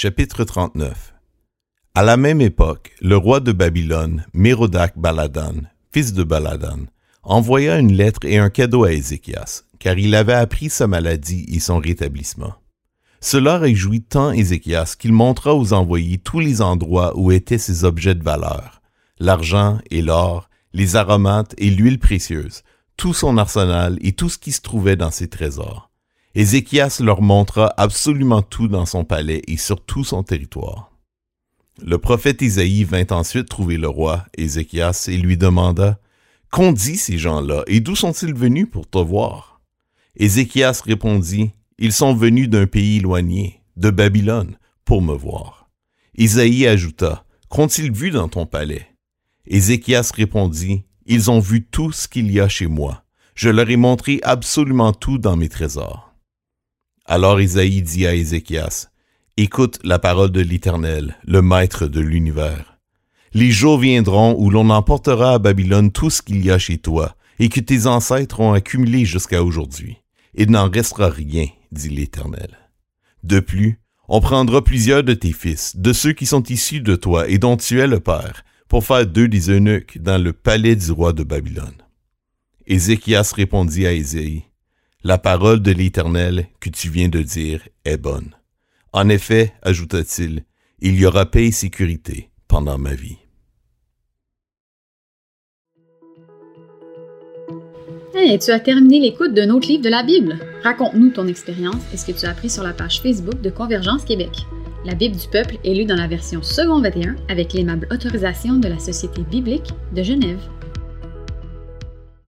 Chapitre 39 À la même époque, le roi de Babylone, Mérodac Baladan, fils de Baladan, envoya une lettre et un cadeau à Ézéchias, car il avait appris sa maladie et son rétablissement. Cela réjouit tant Ézéchias qu'il montra aux envoyés tous les endroits où étaient ses objets de valeur, l'argent et l'or, les aromates et l'huile précieuse, tout son arsenal et tout ce qui se trouvait dans ses trésors. Ézéchias leur montra absolument tout dans son palais et sur tout son territoire. Le prophète Isaïe vint ensuite trouver le roi, Ézéchias, et lui demanda, Qu'ont dit ces gens-là, et d'où sont-ils venus pour te voir? Ézéchias répondit, Ils sont venus d'un pays éloigné, de Babylone, pour me voir. Isaïe ajouta, Qu'ont-ils vu dans ton palais? Ézéchias répondit, Ils ont vu tout ce qu'il y a chez moi. Je leur ai montré absolument tout dans mes trésors. Alors Isaïe dit à Ézéchias, Écoute la parole de l'Éternel, le Maître de l'univers. Les jours viendront où l'on emportera à Babylone tout ce qu'il y a chez toi, et que tes ancêtres ont accumulé jusqu'à aujourd'hui. Il n'en restera rien, dit l'Éternel. De plus, on prendra plusieurs de tes fils, de ceux qui sont issus de toi et dont tu es le père, pour faire d'eux des eunuques dans le palais du roi de Babylone. Ézéchias répondit à Ésaïe, La parole de l'Éternel que tu viens de dire est bonne. En effet, ajouta-t-il, il y aura paix et sécurité pendant ma vie. Hey, tu as terminé l'écoute d'un autre livre de la Bible? Raconte-nous ton expérience et ce que tu as appris sur la page Facebook de Convergence Québec. La Bible du peuple est lue dans la version second 21 avec l'aimable autorisation de la Société biblique de Genève.